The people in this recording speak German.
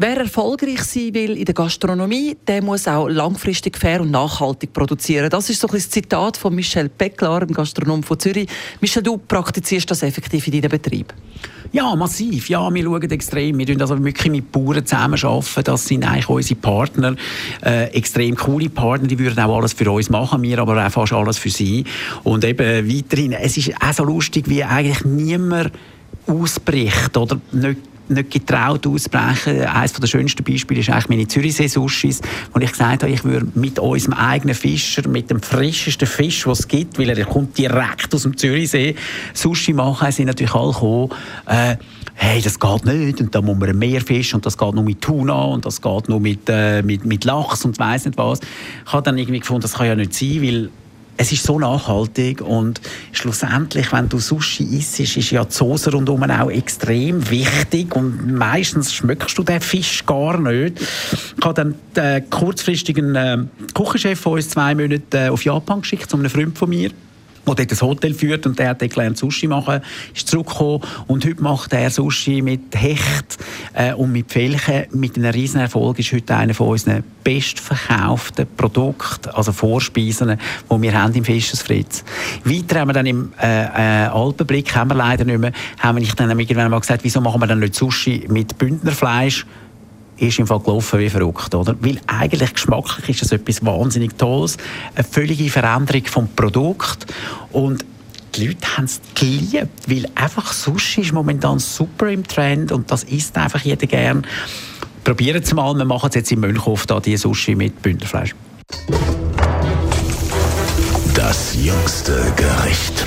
Wer erfolgreich sein will in der Gastronomie, der muss auch langfristig fair und nachhaltig produzieren. Das ist so ein das Zitat von Michel Pecklar, dem Gastronom von Zürich. Michel, du praktizierst das effektiv in deinem Betrieb? Ja, massiv. Ja, wir schauen extrem. Wir arbeiten also wirklich mit Bauern zusammen. Das sind eigentlich unsere Partner. Äh, extrem coole Partner. Die würden auch alles für uns machen. Wir aber auch fast alles für sie. Und eben weiterhin, es ist auch so lustig, wie eigentlich niemand ausbricht oder nicht nicht getraut auszubrechen. Eines der schönsten Beispiele ist eigentlich meine Zürichsee-Sushis, wo ich gesagt habe, ich würde mit unserem eigenen Fischer, mit dem frischesten Fisch, was es gibt, weil er kommt direkt aus dem Zürichsee, Sushi machen, sind natürlich alle gekommen, äh, hey, das geht nicht und da muss man mehr Fisch und das geht nur mit Tuna und das geht nur mit, äh, mit, mit Lachs und weiss nicht was. Ich habe dann irgendwie gefunden, das kann ja nicht sein, weil es ist so nachhaltig und schlussendlich, wenn du Sushi isst, ist ja die Soße rundherum auch extrem wichtig und meistens schmeckst du den Fisch gar nicht. Ich habe dann den kurzfristigen äh, Küchenchef von uns zwei Monate äh, auf Japan geschickt, zu einem Freund von mir der dort ein Hotel führt und der hat gelernt Sushi machen, ist zurückgekommen und heute macht er Sushi mit Hecht äh, und mit Felchen mit einem riesen Erfolg, ist heute einer von unseren bestverkauften Produkten, also Vorspeisen, die wir haben im Fischers Fritz. Weiter haben wir dann im äh, äh, Alpenblick, haben wir leider nicht mehr, haben wir dann irgendwann mal gesagt, wieso machen wir dann nicht Sushi mit Bündnerfleisch? Ist im Fall gelaufen wie verrückt, oder? Weil eigentlich geschmacklich ist das etwas wahnsinnig Tolles, eine völlige Veränderung vom Produkt und die Leute haben es geliebt, weil einfach Sushi ist momentan super im Trend und das isst einfach jeder gern. Probieren es mal, wir machen jetzt in Mönchhof da, die Sushi mit Bündnerfleisch. Das jüngste Gericht.